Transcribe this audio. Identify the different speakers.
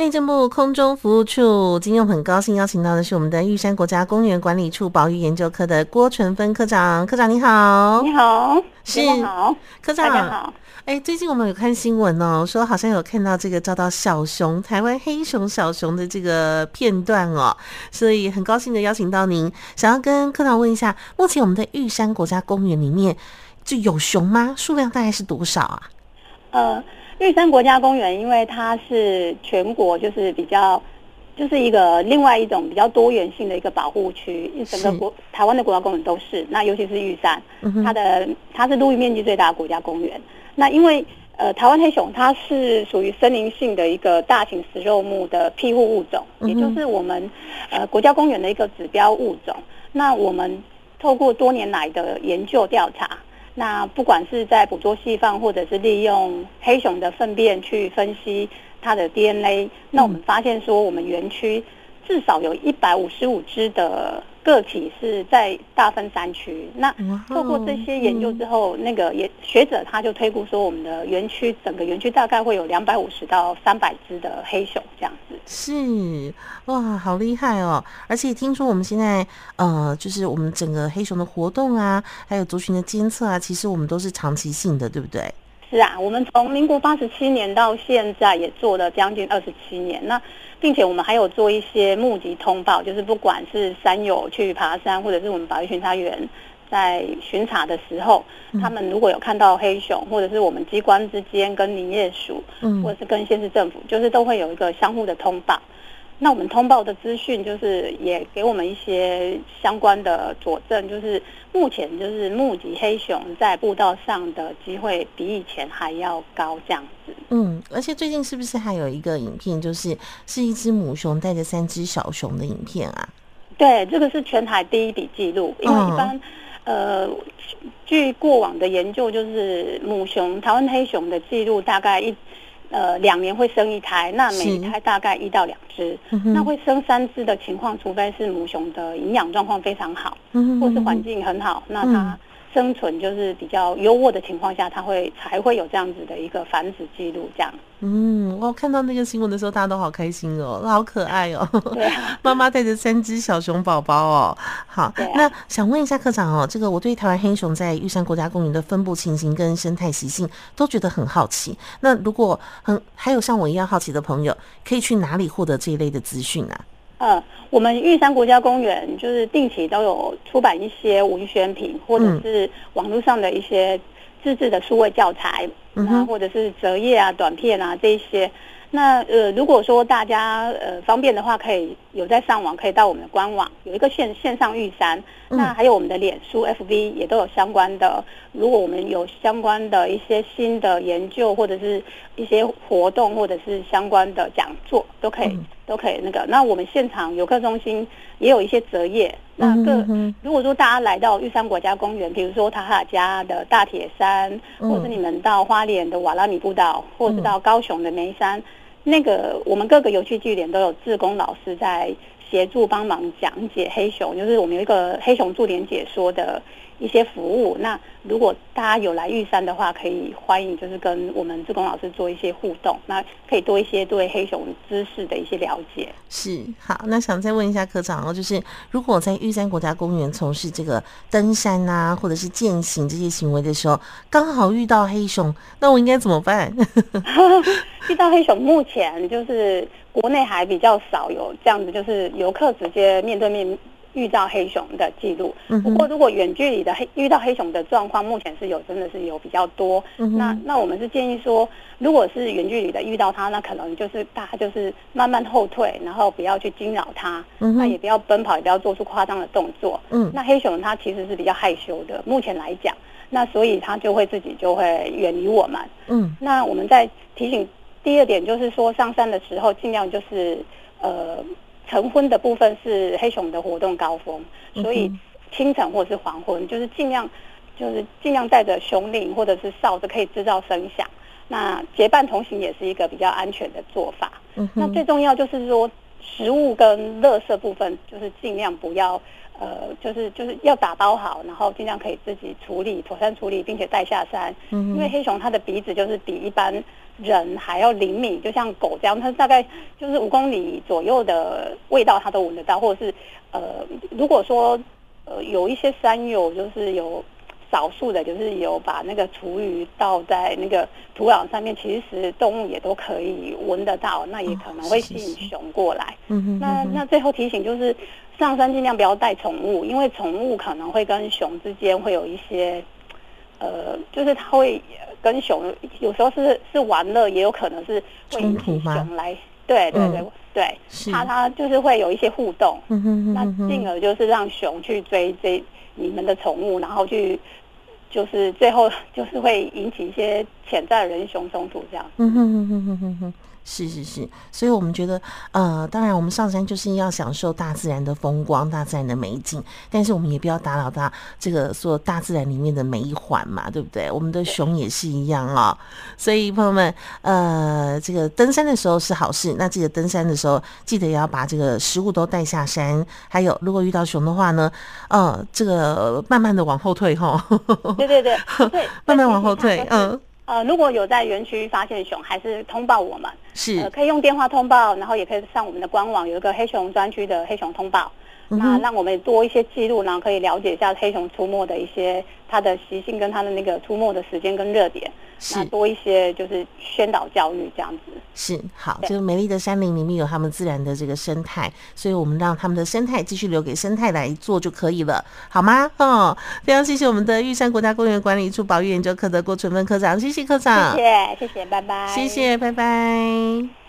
Speaker 1: 内政部空中服务处，今天我们很高兴邀请到的是我们的玉山国家公园管理处保育研究科的郭纯芬科长。科长你好，
Speaker 2: 你好，
Speaker 1: 是
Speaker 2: 好，
Speaker 1: 科
Speaker 2: 长，好。
Speaker 1: 哎，最近我们有看新闻哦，说好像有看到这个遭到小熊，台湾黑熊小熊的这个片段哦，所以很高兴的邀请到您，想要跟科长问一下，目前我们的玉山国家公园里面就有熊吗？数量大概是多少啊？
Speaker 2: 呃。玉山国家公园，因为它是全国就是比较，就是一个另外一种比较多元性的一个保护区。整个国台湾的国家公园都是，那尤其是玉山，它的它是陆域面积最大的国家公园。那因为呃，台湾黑熊它是属于森林性的一个大型食肉目的庇护物种，也就是我们呃国家公园的一个指标物种。那我们透过多年来的研究调查。那不管是在捕捉细放，或者是利用黑熊的粪便去分析它的 DNA，那我们发现说，我们园区至少有一百五十五只的。个体是在大分山区，那透过这些研究之后，那个也学者他就推估说，我们的园区整个园区大概会有两百五十到三百只的黑熊这样子。
Speaker 1: 是哇，好厉害哦！而且听说我们现在呃，就是我们整个黑熊的活动啊，还有族群的监测啊，其实我们都是长期性的，对不对？
Speaker 2: 是啊，我们从民国八十七年到现在也做了将近二十七年，那并且我们还有做一些募集通报，就是不管是山友去爬山，或者是我们保育巡查员在巡查的时候，他们如果有看到黑熊，或者是我们机关之间跟林业署，或者是跟县市政府，就是都会有一个相互的通报。那我们通报的资讯就是也给我们一些相关的佐证，就是目前就是募集黑熊在步道上的机会比以前还要高这样子。
Speaker 1: 嗯，而且最近是不是还有一个影片，就是是一只母熊带着三只小熊的影片啊？
Speaker 2: 对，这个是全台第一笔记录，因为一般、嗯、呃，据过往的研究，就是母熊台湾黑熊的记录大概一。呃，两年会生一胎，那每一胎大概一到两只，那会生三只的情况，除非是母熊的营养状况非常好，或是环境很好，那它。生存就是比较优渥的情况下，它会才会有这样子的一个繁殖记录，这样。
Speaker 1: 嗯，我看到那个新闻的时候，大家都好开心哦，好可爱哦。
Speaker 2: 对啊，
Speaker 1: 妈妈带着三只小熊宝宝哦。好，啊、那想问一下科长哦，这个我对台湾黑熊在玉山国家公园的分布情形跟生态习性都觉得很好奇。那如果很还有像我一样好奇的朋友，可以去哪里获得这一类的资讯啊？
Speaker 2: 呃，我们玉山国家公园就是定期都有出版一些文宣品，或者是网络上的一些自制的数位教材，嗯、啊，或者是折页啊、短片啊这一些。那呃，如果说大家呃方便的话，可以有在上网，可以到我们的官网有一个线线上玉山，那还有我们的脸书 FB 也都有相关的。如果我们有相关的一些新的研究，或者是一些活动，或者是相关的讲座，都可以都可以那个。那我们现场游客中心也有一些折页。那各如果说大家来到玉山国家公园，比如说塔哈加的大铁山，或者是你们到花莲的瓦拉米步道，或者是到高雄的梅山。那个，我们各个游戏据点都有志工老师在协助帮忙讲解黑熊，就是我们有一个黑熊驻点解说的一些服务。那如果大家有来玉山的话，可以欢迎就是跟我们志工老师做一些互动，那可以多一些对黑熊知识的一些了解。
Speaker 1: 是，好，那想再问一下科长哦，就是如果在玉山国家公园从事这个登山啊，或者是健行这些行为的时候，刚好遇到黑熊，那我应该怎么办？
Speaker 2: 遇到黑熊，目前就是国内还比较少有这样子，就是游客直接面对面遇到黑熊的记录。不过，如果远距离的黑遇到黑熊的状况，目前是有真的是有比较多。那那我们是建议说，如果是远距离的遇到它，那可能就是大家就是慢慢后退，然后不要去惊扰它，那也不要奔跑，也不要做出夸张的动作。嗯，那黑熊它其实是比较害羞的，目前来讲，那所以它就会自己就会远离我们。嗯，那我们在提醒。第二点就是说，上山的时候尽量就是，呃，晨昏的部分是黑熊的活动高峰，所以清晨或者是黄昏，就是尽量就是尽量带着熊铃或者是哨子，可以制造声响。那结伴同行也是一个比较安全的做法。那最重要就是说，食物跟垃圾部分就是尽量不要。呃，就是就是要打包好，然后尽量可以自己处理，妥善处理，并且带下山。嗯，因为黑熊它的鼻子就是比一般人还要灵敏，就像狗这样，它大概就是五公里左右的味道它都闻得到，或者是呃，如果说呃有一些山友就是有。少数的，就是有把那个厨余倒在那个土壤上面，其实动物也都可以闻得到，那也可能会吸引熊过来。嗯哼。那那最后提醒就是，上山尽量不要带宠物，因为宠物可能会跟熊之间会有一些，呃，就是它会跟熊有时候是是玩乐，也有可能是会引起熊来。对对对、嗯、对，它它就是会有一些互动。嗯哼。那进而就是让熊去追追你们的宠物，然后去。就是最后 就是会引起一些潜在的人熊冲突，这样。嗯哼哼哼哼哼哼。
Speaker 1: 是是是，所以我们觉得，呃，当然我们上山就是要享受大自然的风光、大自然的美景，但是我们也不要打扰到这个说大自然里面的每一环嘛，对不对？我们的熊也是一样哦。所以朋友们，呃，这个登山的时候是好事，那记得登山的时候记得也要把这个食物都带下山，还有如果遇到熊的话呢，呃，这个慢慢的往后退哈。
Speaker 2: 对对 对，对，
Speaker 1: 慢慢往后退，嗯。
Speaker 2: 呃，如果有在园区发现熊，还是通报我们，
Speaker 1: 是，
Speaker 2: 呃，可以用电话通报，然后也可以上我们的官网，有一个黑熊专区的黑熊通报。那让我们多一些记录，然后可以了解一下黑熊出没的一些它的习性跟它的那个出没的时间跟热点，是那多一些就是宣导教育这样子。
Speaker 1: 是好，对就是美丽的山林里面有他们自然的这个生态，所以我们让他们的生态继续留给生态来做就可以了，好吗？哦，非常谢谢我们的玉山国家公园管理处保育研究科的郭纯芬科长，谢谢科长，
Speaker 2: 谢谢谢谢，拜拜，
Speaker 1: 谢谢，拜拜。